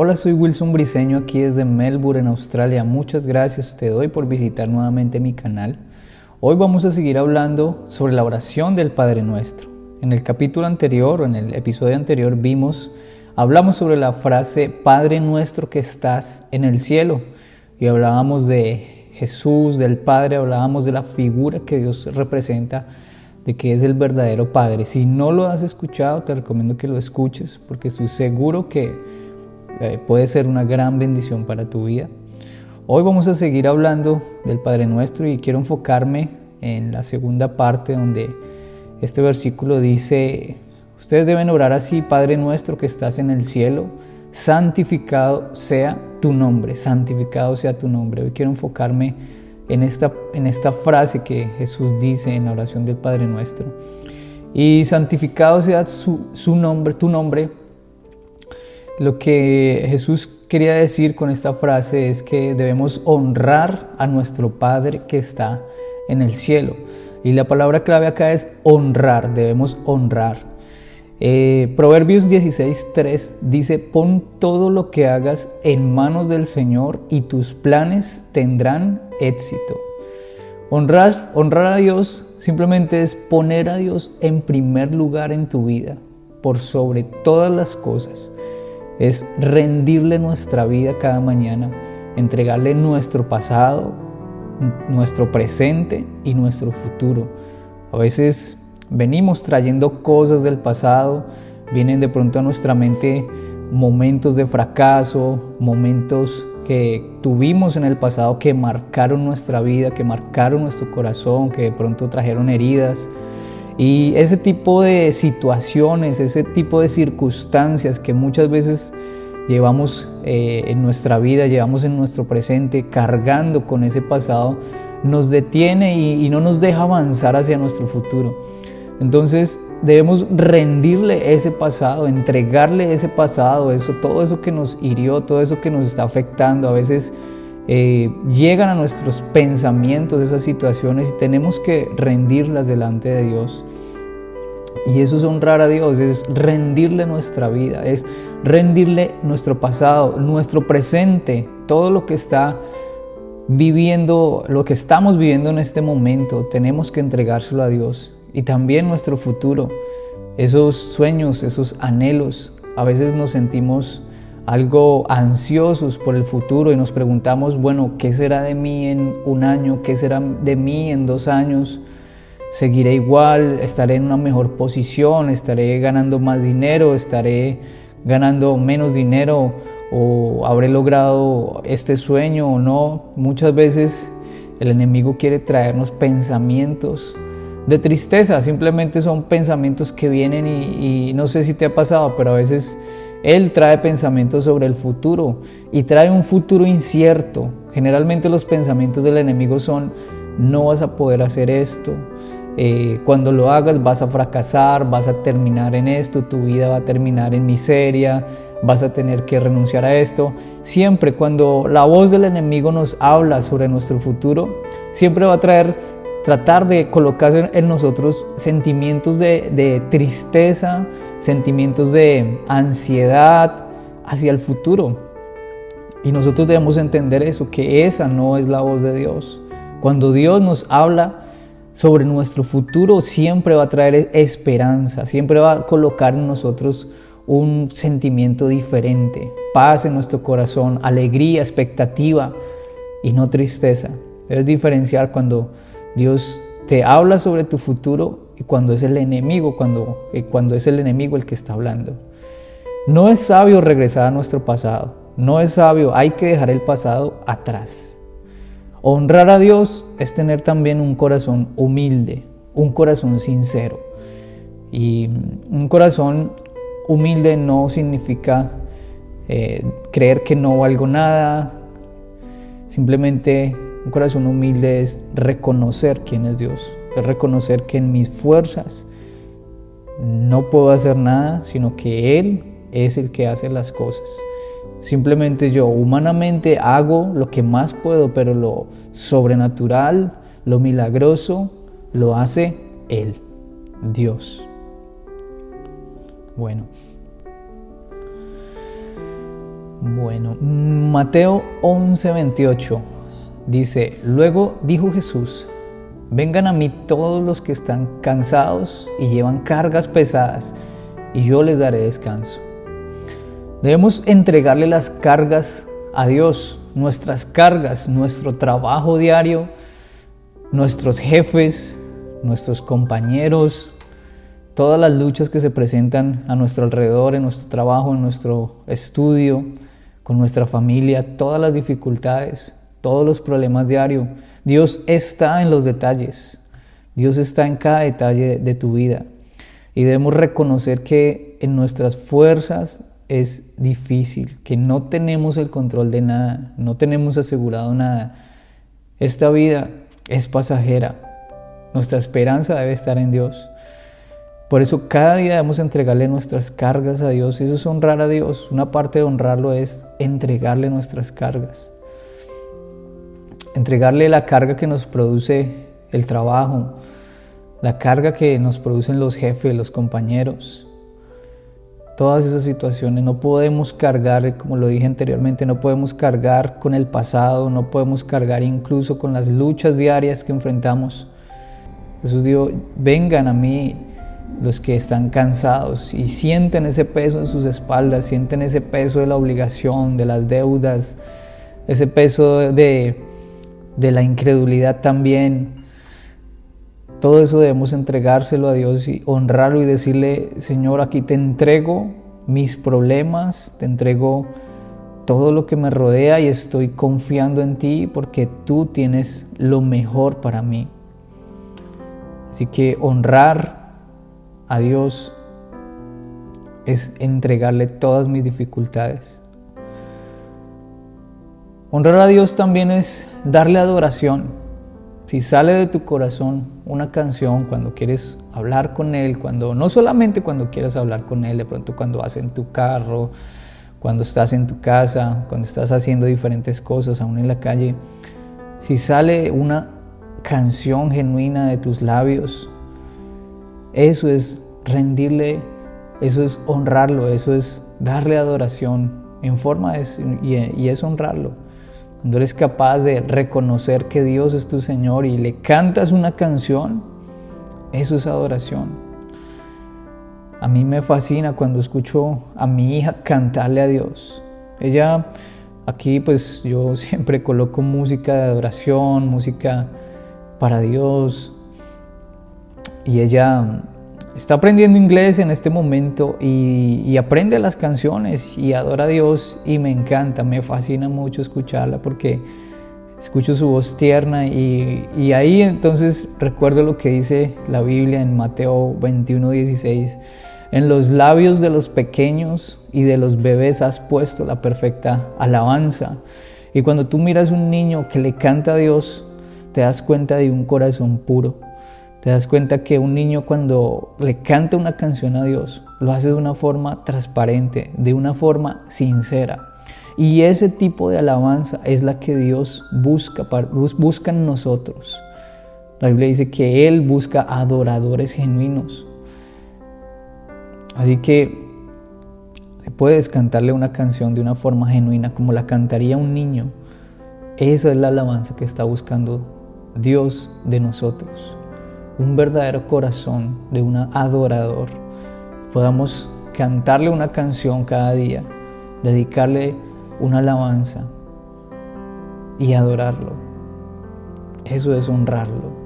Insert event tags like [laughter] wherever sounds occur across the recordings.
Hola, soy Wilson Briseño aquí desde Melbourne, en Australia. Muchas gracias te doy por visitar nuevamente mi canal. Hoy vamos a seguir hablando sobre la oración del Padre Nuestro. En el capítulo anterior o en el episodio anterior vimos, hablamos sobre la frase Padre Nuestro que estás en el cielo y hablábamos de Jesús, del Padre, hablábamos de la figura que Dios representa de que es el verdadero Padre. Si no lo has escuchado, te recomiendo que lo escuches porque estoy seguro que eh, puede ser una gran bendición para tu vida. Hoy vamos a seguir hablando del Padre Nuestro y quiero enfocarme en la segunda parte donde este versículo dice, ustedes deben orar así, Padre Nuestro que estás en el cielo, santificado sea tu nombre, santificado sea tu nombre. Hoy quiero enfocarme en esta, en esta frase que Jesús dice en la oración del Padre Nuestro. Y santificado sea su, su nombre, tu nombre. Lo que Jesús quería decir con esta frase es que debemos honrar a nuestro Padre que está en el cielo. Y la palabra clave acá es honrar, debemos honrar. Eh, Proverbios 16.3 dice, pon todo lo que hagas en manos del Señor y tus planes tendrán éxito. Honrar, honrar a Dios simplemente es poner a Dios en primer lugar en tu vida, por sobre todas las cosas. Es rendirle nuestra vida cada mañana, entregarle nuestro pasado, nuestro presente y nuestro futuro. A veces venimos trayendo cosas del pasado, vienen de pronto a nuestra mente momentos de fracaso, momentos que tuvimos en el pasado que marcaron nuestra vida, que marcaron nuestro corazón, que de pronto trajeron heridas. Y ese tipo de situaciones, ese tipo de circunstancias que muchas veces llevamos eh, en nuestra vida, llevamos en nuestro presente, cargando con ese pasado, nos detiene y no nos deja avanzar hacia nuestro futuro. Entonces debemos rendirle ese pasado, entregarle ese pasado, eso, todo eso que nos hirió, todo eso que nos está afectando. A veces eh, llegan a nuestros pensamientos esas situaciones y tenemos que rendirlas delante de Dios. Y eso es honrar a Dios, es rendirle nuestra vida, es rendirle nuestro pasado, nuestro presente, todo lo que está viviendo, lo que estamos viviendo en este momento, tenemos que entregárselo a Dios y también nuestro futuro, esos sueños, esos anhelos. A veces nos sentimos algo ansiosos por el futuro y nos preguntamos, bueno, ¿qué será de mí en un año? ¿Qué será de mí en dos años? ¿Seguiré igual? ¿Estaré en una mejor posición? ¿Estaré ganando más dinero? ¿Estaré ganando menos dinero? ¿O habré logrado este sueño o no? Muchas veces el enemigo quiere traernos pensamientos de tristeza, simplemente son pensamientos que vienen y, no sé si te ha pasado, pero a veces él trae pensamientos sobre el futuro y trae un futuro incierto. Generalmente los pensamientos del enemigo son, no vas a poder hacer esto, eh, cuando lo hagas vas a fracasar, vas a terminar en esto, tu vida va a terminar en miseria, vas a tener que renunciar a esto. Siempre cuando la voz del enemigo nos habla sobre nuestro futuro, siempre va a traer tratar de colocar en nosotros sentimientos de, tristeza, sentimientos de ansiedad hacia el futuro. Y nosotros debemos entender eso, que esa no es la voz de Dios. Cuando Dios nos habla sobre nuestro futuro, siempre va a traer esperanza, siempre va a colocar en nosotros un sentimiento diferente, paz en nuestro corazón, alegría, expectativa y no tristeza. Debes diferenciar cuando Dios te habla sobre tu futuro y cuando es el enemigo, cuando, eh, cuando es el enemigo el que está hablando. No es sabio regresar a nuestro pasado, no es sabio, hay que dejar el pasado atrás. Honrar a Dios es tener también un corazón humilde, un corazón sincero. Y un corazón humilde no significa eh, creer que no valgo nada, simplemente un corazón humilde es reconocer quién es Dios, es reconocer que en mis fuerzas no puedo hacer nada, sino que Él es el que hace las cosas. Simplemente yo humanamente hago lo que más puedo, pero lo sobrenatural, lo milagroso, lo hace Él, Dios. Bueno. Bueno, Mateo 11:28 dice, luego dijo Jesús, vengan a mí todos los que están cansados y llevan cargas pesadas, y yo les daré descanso. Debemos entregarle las cargas a Dios, nuestras cargas, nuestro trabajo diario, nuestros jefes, nuestros compañeros, todas las luchas que se presentan a nuestro alrededor, en nuestro trabajo, en nuestro estudio, con nuestra familia, todas las dificultades, todos los problemas diarios. Dios está en los detalles. Dios está en cada detalle de tu vida. Y debemos reconocer que en nuestras fuerzas es difícil, que no tenemos el control de nada, no tenemos asegurado nada. Esta vida es pasajera. Nuestra esperanza debe estar en Dios. Por eso cada día debemos entregarle nuestras cargas a Dios. Eso es honrar a Dios. Una parte de honrarlo es entregarle nuestras cargas. Entregarle la carga que nos produce el trabajo, la carga que nos producen los jefes, los compañeros. Todas esas situaciones no podemos cargar, como lo dije anteriormente, no podemos cargar con el pasado, no podemos cargar incluso con las luchas diarias que enfrentamos. Jesús dijo, vengan a mí los que están cansados y sienten ese peso en sus espaldas, sienten ese peso de la obligación, de las deudas, ese peso de, de la incredulidad también. Todo eso debemos entregárselo a Dios y honrarlo y decirle, Señor, aquí te entrego mis problemas, te entrego todo lo que me rodea y estoy confiando en ti porque tú tienes lo mejor para mí. Así que honrar a Dios es entregarle todas mis dificultades. Honrar a Dios también es darle adoración. Si sale de tu corazón una canción cuando quieres hablar con Él, cuando no solamente cuando quieres hablar con Él, de pronto cuando vas en tu carro, cuando estás en tu casa, cuando estás haciendo diferentes cosas, aún en la calle, si sale una canción genuina de tus labios, eso es rendirle, eso es honrarlo, eso es darle adoración en forma y, y es honrarlo. Cuando eres capaz de reconocer que Dios es tu Señor y le cantas una canción, eso es adoración. A mí me fascina cuando escucho a mi hija cantarle a Dios. Ella, aquí pues yo [laughs] siempre coloco música de adoración, música para Dios. Y ella está aprendiendo inglés en este momento y, aprende las canciones y adora a Dios y me encanta, me fascina mucho escucharla porque escucho su voz tierna y, y ahí entonces recuerdo lo que dice la Biblia en Mateo 21, 16. En los labios de los pequeños y de los bebés has puesto la perfecta alabanza. Y cuando tú miras un niño que le canta a Dios, te das cuenta de un corazón puro te das cuenta que un niño cuando le canta una canción a Dios, lo hace de una forma transparente, de una forma sincera. Y ese tipo de alabanza es la que Dios busca, busca en nosotros. La Biblia dice que Él busca adoradores genuinos. Así que puedes cantarle una canción de una forma genuina, como la cantaría un niño. Esa es la alabanza que está buscando Dios de nosotros un verdadero corazón de un adorador, podamos cantarle una canción cada día, dedicarle una alabanza y adorarlo. Eso es honrarlo.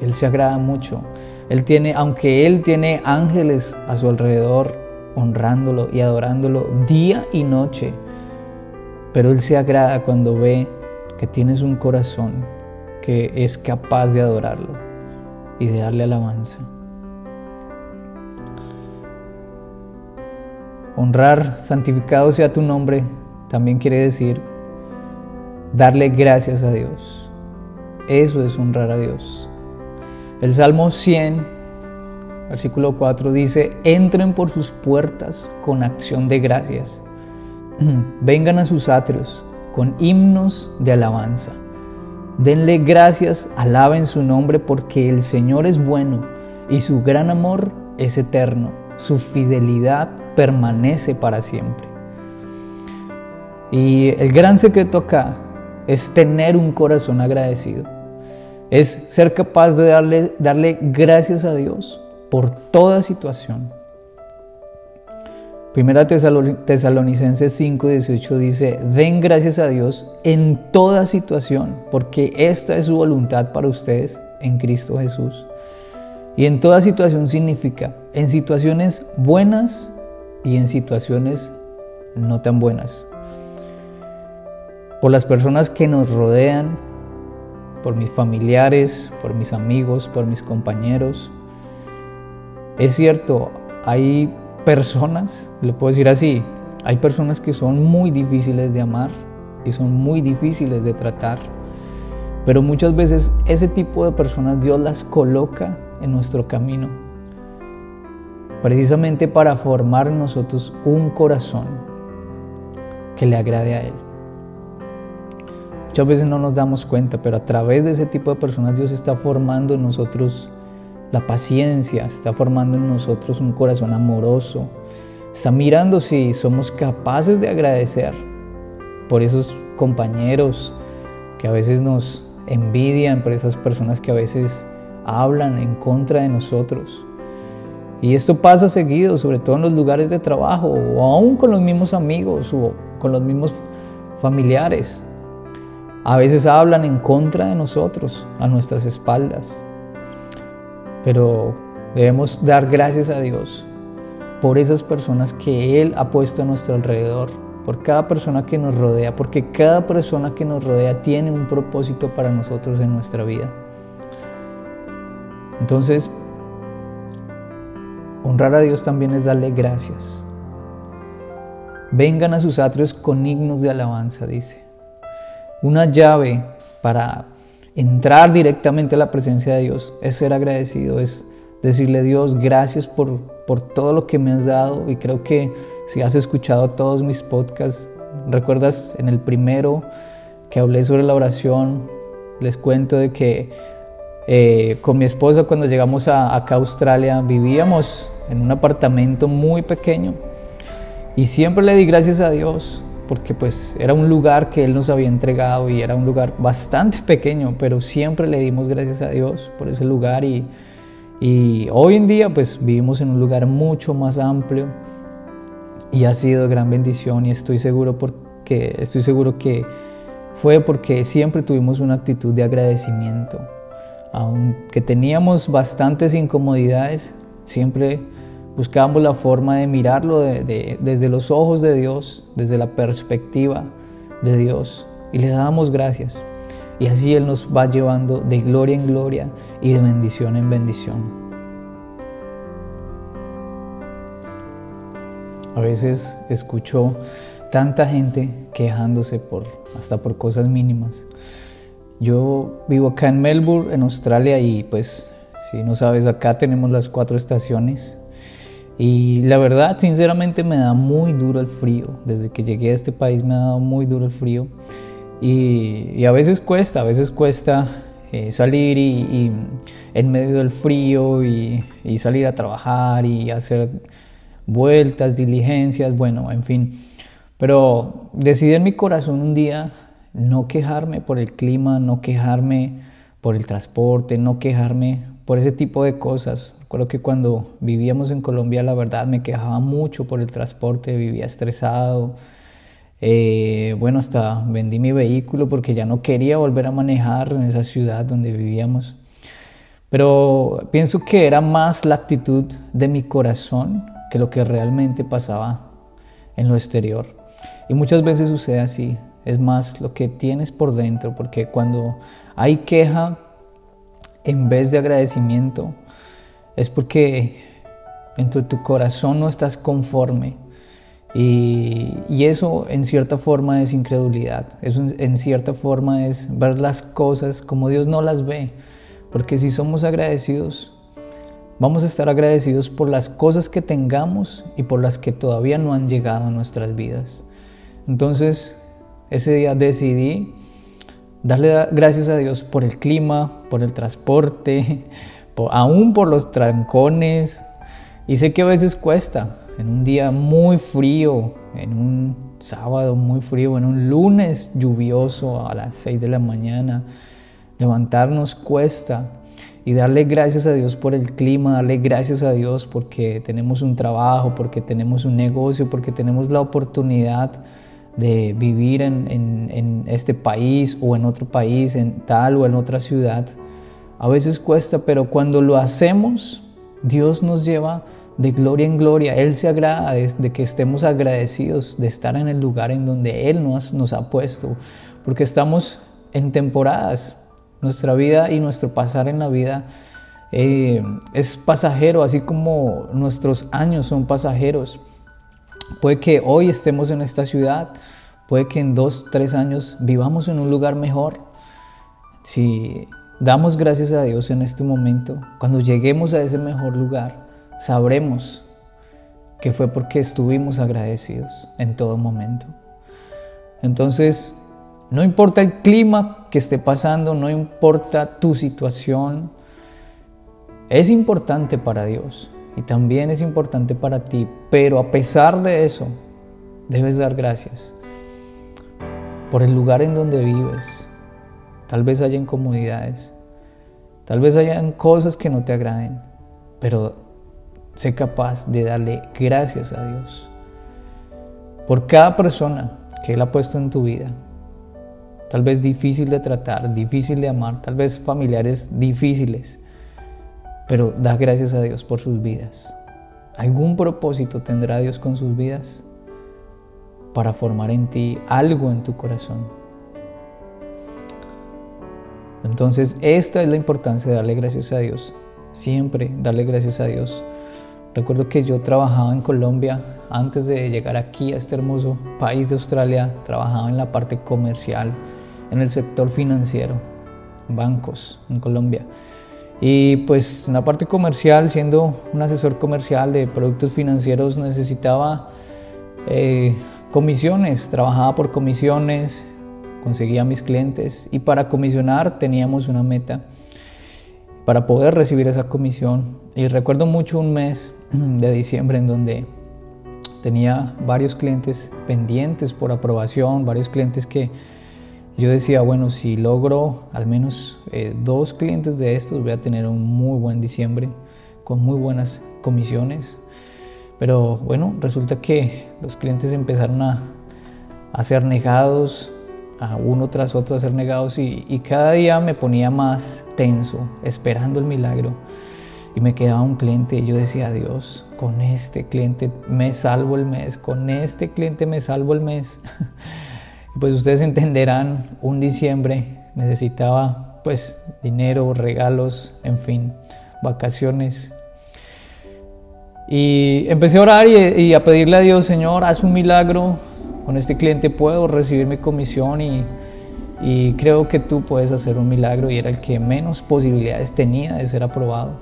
Él se agrada mucho. Él tiene, aunque Él tiene ángeles a su alrededor, honrándolo y adorándolo día y noche, pero Él se agrada cuando ve que tienes un corazón que es capaz de adorarlo y de darle alabanza. Honrar, santificado sea tu nombre, también quiere decir darle gracias a Dios. Eso es honrar a Dios. El Salmo 100, versículo 4 dice, entren por sus puertas con acción de gracias. [clears throat] Vengan a sus atrios con himnos de alabanza. Denle gracias, alaben su nombre porque el Señor es bueno y su gran amor es eterno, su fidelidad permanece para siempre. Y el gran secreto acá es tener un corazón agradecido. Es ser capaz de darle, darle gracias a Dios por toda situación. Primera Tesalonicenses 5, 18 dice, den gracias a Dios en toda situación, porque esta es su voluntad para ustedes en Cristo Jesús. Y en toda situación significa, en situaciones buenas y en situaciones no tan buenas. Por las personas que nos rodean, por mis familiares, por mis amigos, por mis compañeros. Es cierto, hay personas, lo puedo decir así, hay personas que son muy difíciles de amar y son muy difíciles de tratar, pero muchas veces ese tipo de personas Dios las coloca en nuestro camino, precisamente para formar en nosotros un corazón que le agrade a Él. Muchas veces no nos damos cuenta, pero a través de ese tipo de personas Dios está formando en nosotros la paciencia, está formando en nosotros un corazón amoroso, está mirando si somos capaces de agradecer por esos compañeros que a veces nos envidian, por esas personas que a veces hablan en contra de nosotros. Y esto pasa seguido, sobre todo en los lugares de trabajo o aún con los mismos amigos o con los mismos familiares. A veces hablan en contra de nosotros, a nuestras espaldas pero debemos dar gracias a Dios por esas personas que Él ha puesto a nuestro alrededor, por cada persona que nos rodea, porque cada persona que nos rodea tiene un propósito para nosotros en nuestra vida. Entonces, honrar a Dios también es darle gracias. Vengan a sus atrios con himnos de alabanza, dice. Una llave para entrar directamente a la presencia de Dios es ser agradecido, es decirle Dios gracias por, por todo lo que me has dado y creo que si has escuchado todos mis podcasts, recuerdas en el primero que hablé sobre la oración, les cuento de que eh, con mi esposa cuando llegamos acá a Australia vivíamos en un apartamento muy pequeño y siempre le di gracias a Dios porque pues era un lugar que Él nos había entregado y era un lugar bastante pequeño, pero siempre le dimos gracias a Dios por ese lugar y, y hoy en día pues vivimos en un lugar mucho más amplio y ha sido gran bendición y estoy seguro porque estoy seguro que fue porque siempre tuvimos una actitud de agradecimiento. Aunque teníamos bastantes incomodidades, siempre buscábamos la forma de mirarlo desde los ojos de Dios, desde la perspectiva de Dios, y le dábamos gracias. Y así Él nos va llevando de gloria en gloria y de bendición en bendición. A veces escucho tanta gente quejándose por hasta por cosas mínimas. Yo vivo acá en Melbourne, en Australia, y pues si no sabes, acá tenemos las cuatro estaciones y la verdad, sinceramente, me da muy duro el frío. Desde que llegué a este país me ha dado muy duro el frío. Y, a veces cuesta, a veces cuesta eh, salir y, en medio del frío y, y, salir a trabajar y hacer vueltas, diligencias, bueno, en fin. Pero decidí en mi corazón un día no quejarme por el clima, no quejarme por el transporte, no quejarme por ese tipo de cosas. Recuerdo que cuando vivíamos en Colombia, la verdad me quejaba mucho por el transporte, vivía estresado. Eh, bueno, hasta vendí mi vehículo porque ya no quería volver a manejar en esa ciudad donde vivíamos. Pero pienso que era más la actitud de mi corazón que lo que realmente pasaba en lo exterior. Y muchas veces sucede así, es más lo que tienes por dentro, porque cuando hay queja en vez de agradecimiento, es porque en tu, corazón no estás conforme. Y, eso en cierta forma es incredulidad, eso en, cierta forma es ver las cosas como Dios no las ve. Porque si somos agradecidos, vamos a estar agradecidos por las cosas que tengamos y por las que todavía no han llegado a nuestras vidas. Entonces, ese día decidí darle gracias a Dios por el clima, por el transporte, [laughs] aún por los trancones. Y sé que a veces cuesta, en un día muy frío, en un sábado muy frío, en un lunes lluvioso a las 6 de la mañana. Levantarnos cuesta y darle gracias a Dios por el clima, darle gracias a Dios porque tenemos un trabajo, porque tenemos un negocio, porque tenemos la oportunidad de vivir en, en, este país o en otro país, en tal o en otra ciudad. A veces cuesta, pero cuando lo hacemos, Dios nos lleva de gloria en gloria. Él se agrada de, que estemos agradecidos de estar en el lugar en donde Él nos, nos ha puesto, porque estamos en temporadas nuestra vida y nuestro pasar en la vida eh, es pasajero, así como nuestros años son pasajeros. Puede que hoy estemos en esta ciudad, puede que en dos, tres años vivamos en un lugar mejor. Si damos gracias a Dios en este momento, cuando lleguemos a ese mejor lugar, sabremos que fue porque estuvimos agradecidos en todo momento. Entonces, no importa el clima que esté pasando, no importa tu situación, es importante para Dios y también es importante para ti, pero a pesar de eso, debes dar gracias por el lugar en donde vives. Tal vez haya incomodidades, tal vez hayan cosas que no te agraden, pero sé capaz de darle gracias a Dios por cada persona que Él ha puesto en tu vida, tal vez difícil de tratar, difícil de amar, tal vez familiares difíciles, pero da gracias a Dios por sus vidas. ¿Algún propósito tendrá Dios con sus vidas? Para formar en ti algo en tu corazón. Entonces, esta es la importancia de darle gracias a Dios. Siempre darle gracias a Dios. Recuerdo que yo trabajaba en Colombia antes de llegar aquí a este hermoso país de Australia. Trabajaba en la parte comercial en el sector financiero, bancos en Colombia. Y pues en la parte comercial, siendo un asesor comercial de productos financieros, necesitaba eh, comisiones, trabajaba por comisiones, conseguía mis clientes y para comisionar teníamos una meta para poder recibir esa comisión. Y recuerdo mucho un mes [clears throat] de diciembre en donde tenía varios clientes pendientes por aprobación, varios clientes que yo decía, bueno, si logro al menos eh, dos clientes de estos, voy a tener un muy buen diciembre con muy buenas comisiones. Pero bueno, resulta que los clientes empezaron a, a ser negados, a uno tras otro a ser negados y, y cada día me ponía más tenso, esperando el milagro. Y me quedaba un cliente y yo decía, Dios, con este cliente me salvo el mes, con este cliente me salvo el mes. [laughs] Pues ustedes entenderán, un diciembre necesitaba pues dinero, regalos, en fin, vacaciones. Y empecé a orar y, a pedirle a Dios, Señor, haz un milagro, con este cliente puedo recibir mi comisión y, y creo que tú puedes hacer un milagro y era el que menos posibilidades tenía de ser aprobado.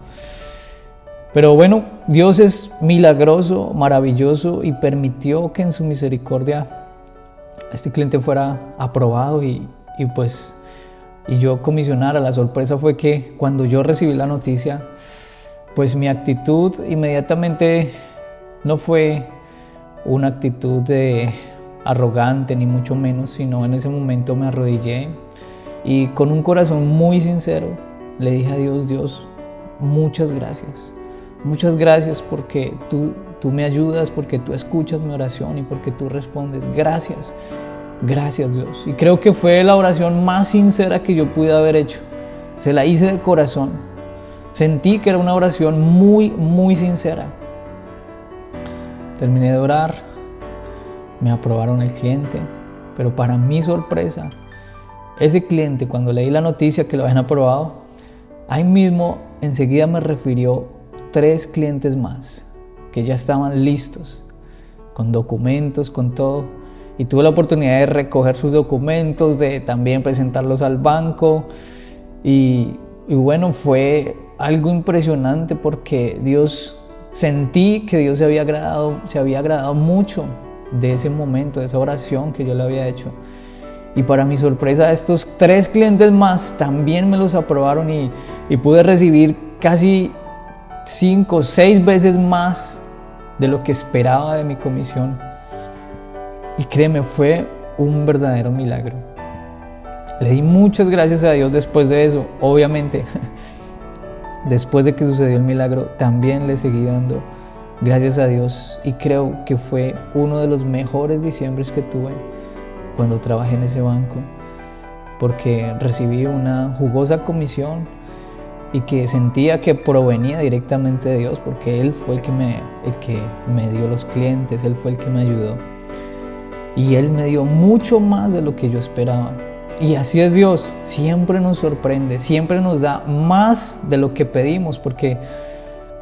Pero bueno, Dios es milagroso, maravilloso y permitió que en su misericordia este cliente fuera aprobado y, pues y yo comisionara. La sorpresa fue que cuando yo recibí la noticia, pues mi actitud inmediatamente no fue una actitud de arrogante ni mucho menos, sino en ese momento me arrodillé y con un corazón muy sincero le dije a Dios, Dios, muchas gracias. Muchas gracias porque tú Tú me ayudas porque tú escuchas mi oración y porque tú respondes. Gracias, gracias Dios. Y creo que fue la oración más sincera que yo pude haber hecho. Se la hice de corazón. Sentí que era una oración muy, muy sincera. Terminé de orar, me aprobaron el cliente, pero para mi sorpresa, ese cliente cuando leí la noticia que lo habían aprobado, ahí mismo enseguida me refirió tres clientes más que ya estaban listos, con documentos, con todo. Y tuve la oportunidad de recoger sus documentos, de también presentarlos al banco. Y, bueno, fue algo impresionante porque Dios, sentí que Dios se había agradado, se había agradado mucho de ese momento, de esa oración que yo le había hecho. Y para mi sorpresa, estos tres clientes más también me los aprobaron y, y pude recibir casi cinco, seis veces más de lo que esperaba de mi comisión. Y créeme, fue un verdadero milagro. Le di muchas gracias a Dios después de eso. Obviamente, [laughs] después de que sucedió el milagro, también le seguí dando gracias a Dios. Y creo que fue uno de los mejores diciembres que tuve cuando trabajé en ese banco. Porque recibí una jugosa comisión y que sentía que provenía directamente de Dios, porque Él fue el que me, el que me dio los clientes, Él fue el que me ayudó. Y Él me dio mucho más de lo que yo esperaba. Y así es Dios, siempre nos sorprende, siempre nos da más de lo que pedimos, porque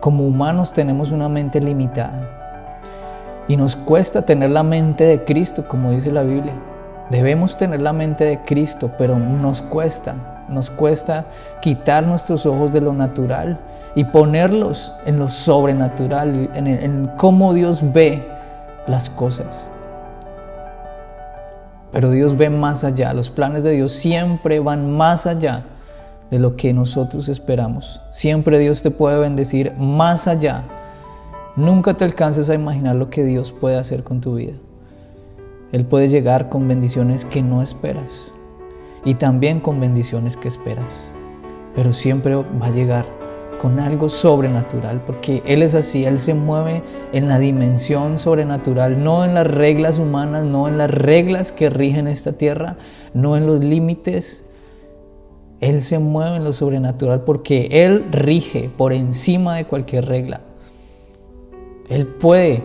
como humanos tenemos una mente limitada. Y nos cuesta tener la mente de Cristo, como dice la Biblia. Debemos tener la mente de Cristo, pero nos cuesta, nos cuesta quitar nuestros ojos de lo natural y ponerlos en lo sobrenatural, en, cómo Dios ve las cosas. Pero Dios ve más allá, los planes de Dios siempre van más allá de lo que nosotros esperamos. Siempre Dios te puede bendecir más allá. Nunca te alcances a imaginar lo que Dios puede hacer con tu vida. Él puede llegar con bendiciones que no esperas y también con bendiciones que esperas. Pero siempre va a llegar con algo sobrenatural, porque Él es así, Él se mueve en la dimensión sobrenatural, no en las reglas humanas, no en las reglas que rigen esta tierra, no en los límites. Él se mueve en lo sobrenatural porque Él rige por encima de cualquier regla. Él puede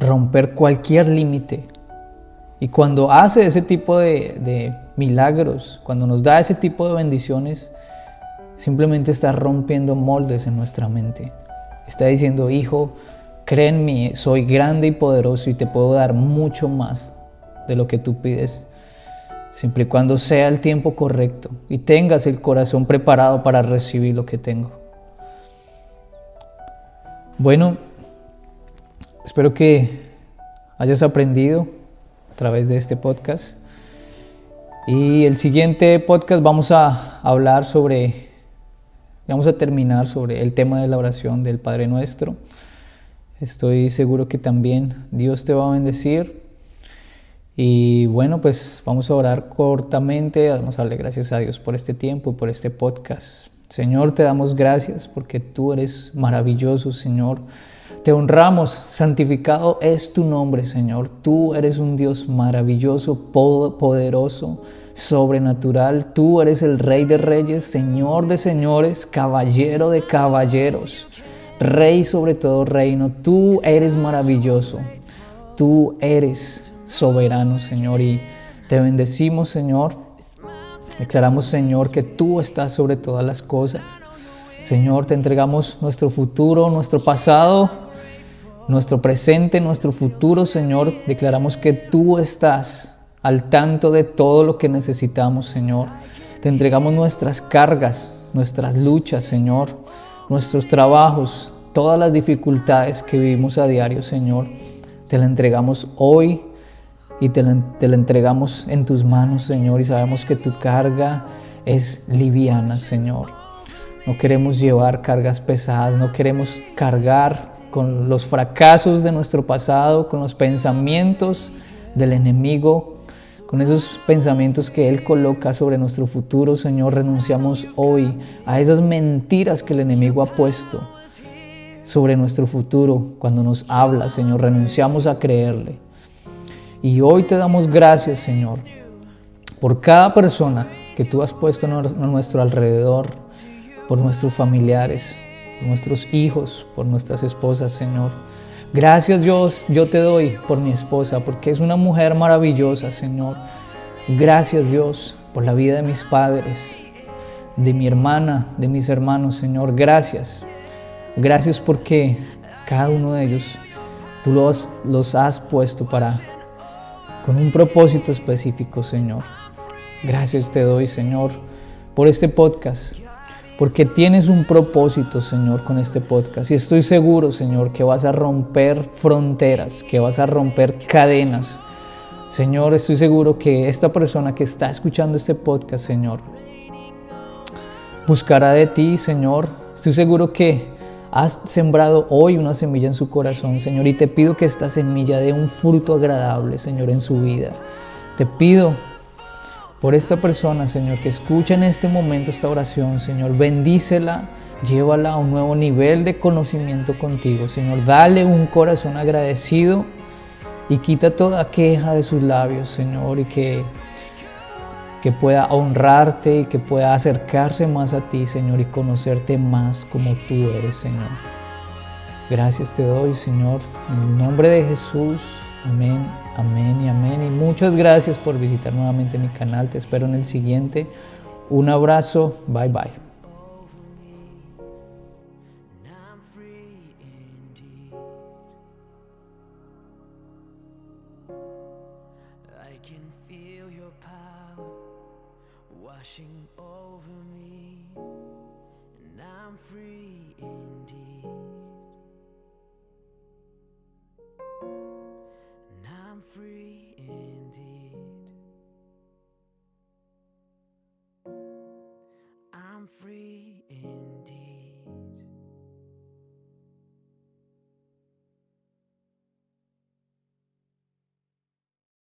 romper cualquier límite. Y cuando hace ese tipo de, milagros, cuando nos da ese tipo de bendiciones, Simplemente está rompiendo moldes en nuestra mente. Está diciendo, hijo, cree en mí, soy grande y poderoso y te puedo dar mucho más de lo que tú pides, siempre y cuando sea el tiempo correcto y tengas el corazón preparado para recibir lo que tengo. Bueno, espero que hayas aprendido través de este podcast. Y el siguiente podcast vamos a hablar sobre Vamos a terminar sobre el tema de la oración del Padre Nuestro. Estoy seguro que también Dios te va a bendecir. Y bueno, pues vamos a orar cortamente. Vamos a darle gracias a Dios por este tiempo y por este podcast. Señor, te damos gracias porque tú eres maravilloso, Señor. Te honramos, santificado es tu nombre, Señor. Tú eres un Dios maravilloso, poderoso sobrenatural. Tú eres el Rey de Reyes, Señor de Señores, Caballero de Caballeros, Rey sobre todo reino. Tú eres maravilloso. Tú eres soberano, Señor, y te bendecimos, Señor. Declaramos, Señor, que tú estás sobre todas las cosas. Señor, te entregamos nuestro futuro, nuestro pasado, nuestro presente, nuestro futuro, Señor. Declaramos que tú estás al tanto de todo lo que necesitamos, Señor. Te entregamos nuestras cargas, nuestras luchas, Señor, nuestros trabajos, todas las dificultades que vivimos a diario, Señor. Te la entregamos hoy y te la, entregamos en tus manos, Señor, y sabemos que tu carga es liviana, Señor. No queremos llevar cargas pesadas, no queremos cargar con los fracasos de nuestro pasado, con los pensamientos del enemigo con esos pensamientos que Él coloca sobre nuestro futuro, Señor, renunciamos hoy a esas mentiras que el enemigo ha puesto sobre nuestro futuro cuando nos habla, Señor. Renunciamos a creerle. Y hoy te damos gracias, Señor, por cada persona que tú has puesto a nuestro alrededor, por nuestros familiares, nuestros hijos, por nuestras esposas, Señor. Gracias Dios, yo te doy por mi esposa, porque es una mujer maravillosa, Señor. Gracias Dios por la vida de mis padres, de mi hermana, de mis hermanos, Señor. Gracias. Gracias porque cada uno de ellos tú los, los has puesto para, con un propósito específico, Señor. Gracias te doy, Señor, por este podcast porque tienes un propósito, Señor, con este podcast. Y estoy seguro, Señor, que vas a romper fronteras, que vas a romper cadenas. Señor, estoy seguro que esta persona que está escuchando este podcast, Señor, buscará de ti, Señor. Estoy seguro que has sembrado hoy una semilla en su corazón, Señor, y te pido que esta semilla dé un fruto agradable, Señor, en su vida. Te pido por esta persona, Señor, que escucha en este momento esta oración, Señor, bendícela, llévala a un nuevo nivel de conocimiento contigo, Señor, dale un corazón agradecido y quita toda queja de sus labios, Señor, y que que pueda honrarte y que pueda acercarse más a ti, Señor, y conocerte más como tú eres, Señor. Gracias te doy, Señor, en el nombre de Jesús. Amén, amén y amén. Y muchas gracias por visitar nuevamente mi canal. Te espero en el siguiente. Un abrazo. Bye bye.